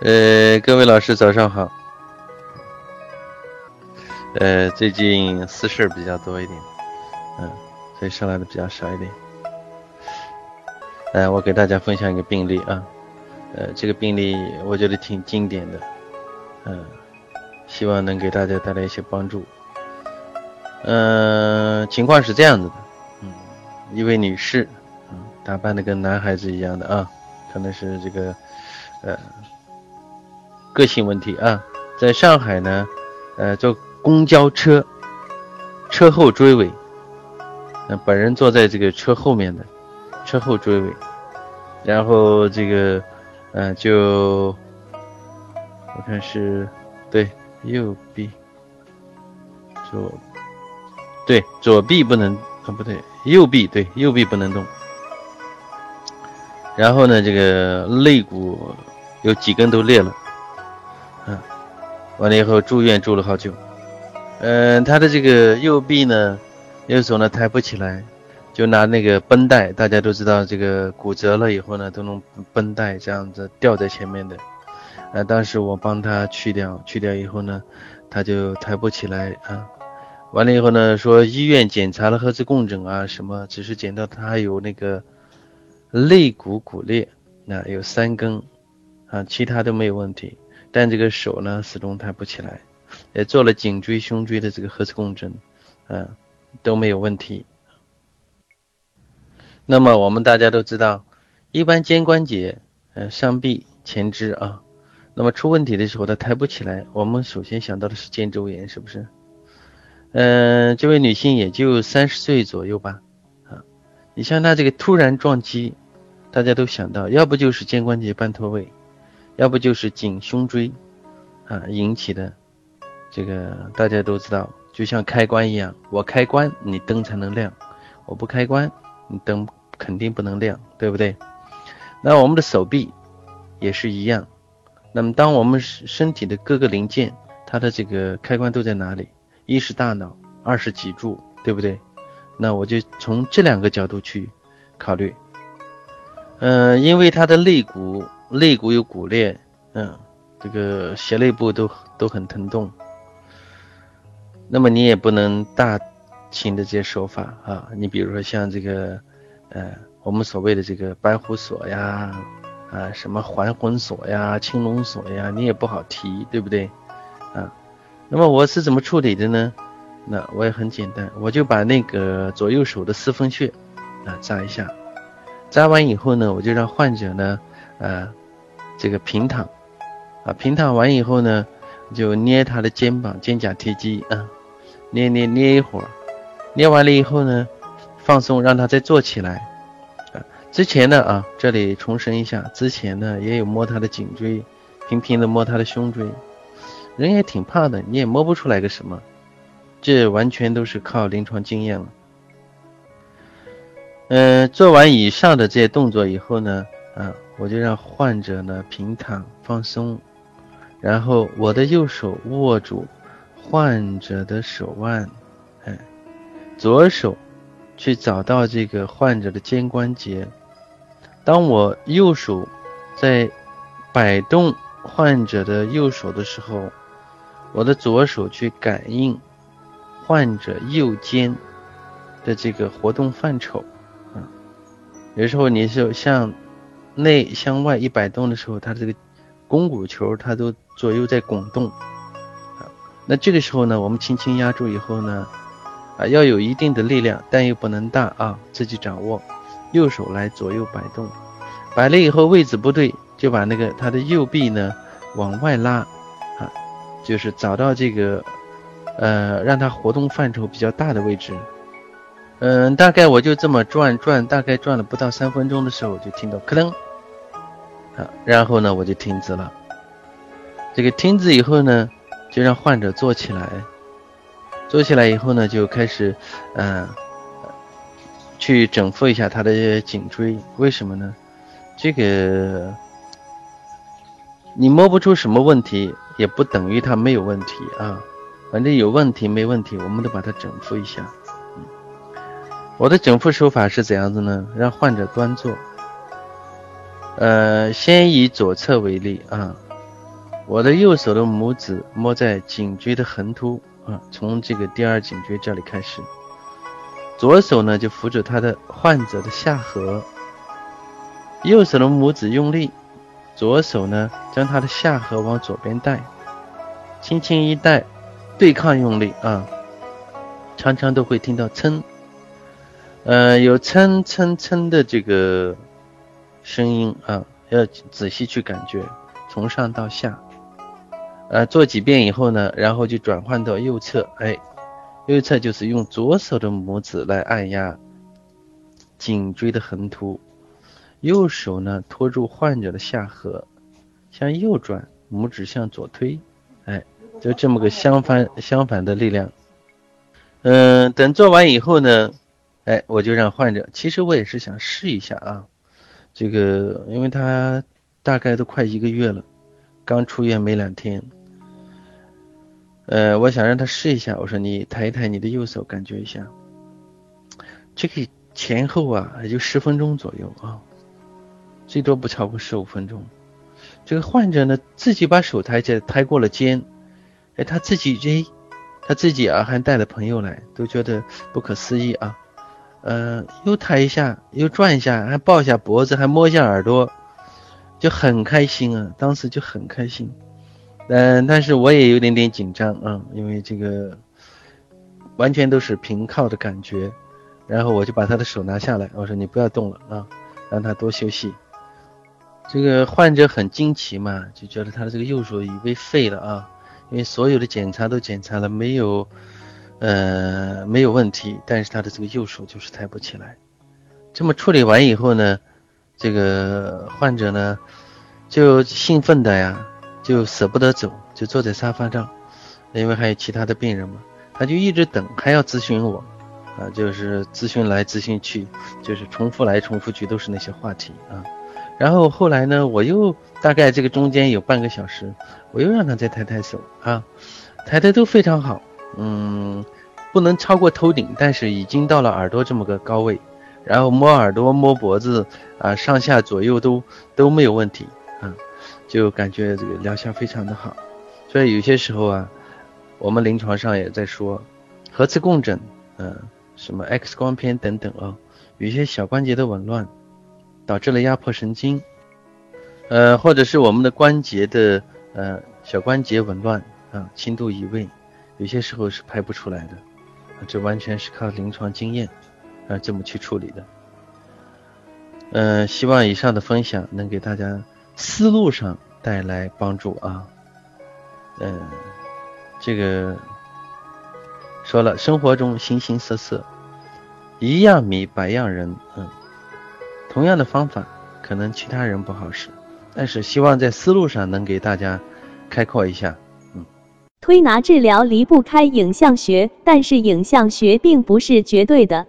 呃，各位老师早上好。呃，最近私事比较多一点，嗯，所以上来的比较少一点。呃，我给大家分享一个病例啊，呃，这个病例我觉得挺经典的，嗯，希望能给大家带来一些帮助。嗯，情况是这样子的，嗯，一位女士，嗯，打扮的跟男孩子一样的啊，可能是这个，呃。个性问题啊，在上海呢，呃，坐公交车，车后追尾，那本人坐在这个车后面的，车后追尾，然后这个，嗯，就我看是对右臂，左对左臂不能啊不对右臂对右臂不能动，然后呢，这个肋骨有几根都裂了。完了以后住院住了好久，嗯，他的这个右臂呢，右手呢抬不起来，就拿那个绷带，大家都知道这个骨折了以后呢，都用绷带这样子吊在前面的，呃，当时我帮他去掉，去掉以后呢，他就抬不起来啊，完了以后呢，说医院检查了核磁共振啊什么，只是检到他有那个肋骨骨裂，那有三根，啊，其他都没有问题。但这个手呢，始终抬不起来，也做了颈椎、胸椎的这个核磁共振，嗯，都没有问题。那么我们大家都知道，一般肩关节、呃上臂、前肢啊，那么出问题的时候它抬不起来，我们首先想到的是肩周炎，是不是？嗯，这位女性也就三十岁左右吧，啊，你像她这个突然撞击，大家都想到，要不就是肩关节半脱位。要不就是颈胸椎啊引起的，这个大家都知道，就像开关一样，我开关你灯才能亮，我不开关你灯肯定不能亮，对不对？那我们的手臂也是一样。那么当我们身体的各个零件，它的这个开关都在哪里？一是大脑，二是脊柱，对不对？那我就从这两个角度去考虑。嗯，因为它的肋骨。肋骨有骨裂，嗯，这个斜肋部都都很疼痛。那么你也不能大轻的这些手法啊，你比如说像这个，呃，我们所谓的这个白虎锁呀，啊，什么还魂锁呀、青龙锁呀，你也不好提，对不对？啊，那么我是怎么处理的呢？那我也很简单，我就把那个左右手的四分穴啊扎一下，扎完以后呢，我就让患者呢，呃。这个平躺，啊，平躺完以后呢，就捏他的肩膀、肩胛提肌啊，捏捏捏一会儿，捏完了以后呢，放松，让他再坐起来。啊，之前呢啊，这里重申一下，之前呢也有摸他的颈椎，频频的摸他的胸椎，人也挺怕的，你也摸不出来个什么，这完全都是靠临床经验了。嗯，做完以上的这些动作以后呢，啊。我就让患者呢平躺放松，然后我的右手握住患者的手腕，哎，左手去找到这个患者的肩关节。当我右手在摆动患者的右手的时候，我的左手去感应患者右肩的这个活动范畴。啊，有时候你是像。内向外一摆动的时候，它这个肱骨球它都左右在滚动啊。那这个时候呢，我们轻轻压住以后呢，啊，要有一定的力量，但又不能大啊，自己掌握。右手来左右摆动，摆了以后位置不对，就把那个他的右臂呢往外拉啊，就是找到这个呃让他活动范畴比较大的位置。嗯，大概我就这么转转，大概转了不到三分钟的时候，就听到咯噔。然后呢，我就停止了。这个停止以后呢，就让患者坐起来。坐起来以后呢，就开始，嗯，去整复一下他的颈椎。为什么呢？这个你摸不出什么问题，也不等于他没有问题啊。反正有问题没问题，我们都把它整复一下。我的整复手法是怎样子呢？让患者端坐。呃，先以左侧为例啊，我的右手的拇指摸在颈椎的横突啊，从这个第二颈椎这里开始。左手呢就扶着他的患者的下颌，右手的拇指用力，左手呢将他的下颌往左边带，轻轻一带，对抗用力啊，常常都会听到撑，呃，有撑撑撑的这个声音啊，要仔细去感觉，从上到下。呃，做几遍以后呢，然后就转换到右侧，哎，右侧就是用左手的拇指来按压颈椎的横突，右手呢托住患者的下颌，向右转，拇指向左推，哎，就这么个相反相反的力量。嗯，等做完以后呢，哎，我就让患者，其实我也是想试一下啊，这个因为他大概都快一个月了，刚出院没两天。呃，我想让他试一下。我说你抬一抬你的右手，感觉一下。这个前后啊，也就十分钟左右啊，最多不超过十五分钟。这个患者呢，自己把手抬起来，抬过了肩，哎，他自己哎，他自己啊，还带了朋友来，都觉得不可思议啊。呃，又抬一下，又转一下，还抱一下脖子，还摸一下耳朵，就很开心啊，当时就很开心。嗯，但是我也有点点紧张啊，因为这个完全都是平靠的感觉，然后我就把他的手拿下来，我说你不要动了啊，让他多休息。这个患者很惊奇嘛，就觉得他的这个右手已被废了啊，因为所有的检查都检查了，没有呃没有问题，但是他的这个右手就是抬不起来。这么处理完以后呢，这个患者呢就兴奋的呀。就舍不得走，就坐在沙发上，因为还有其他的病人嘛，他就一直等，还要咨询我，啊，就是咨询来咨询去，就是重复来重复去，都是那些话题啊。然后后来呢，我又大概这个中间有半个小时，我又让他再抬抬手啊，抬的都非常好，嗯，不能超过头顶，但是已经到了耳朵这么个高位，然后摸耳朵、摸脖子啊，上下左右都都没有问题。啊就感觉这个疗效非常的好，所以有些时候啊，我们临床上也在说，核磁共振，嗯，什么 X 光片等等啊，有些小关节的紊乱，导致了压迫神经，呃，或者是我们的关节的呃小关节紊乱啊，轻度移位，有些时候是拍不出来的，这完全是靠临床经验啊这么去处理的。嗯，希望以上的分享能给大家。思路上带来帮助啊，嗯，这个说了，生活中形形色色，一样米百样人，嗯，同样的方法，可能其他人不好使，但是希望在思路上能给大家开阔一下，推拿治疗离不开影像学，但是影像学并不是绝对的。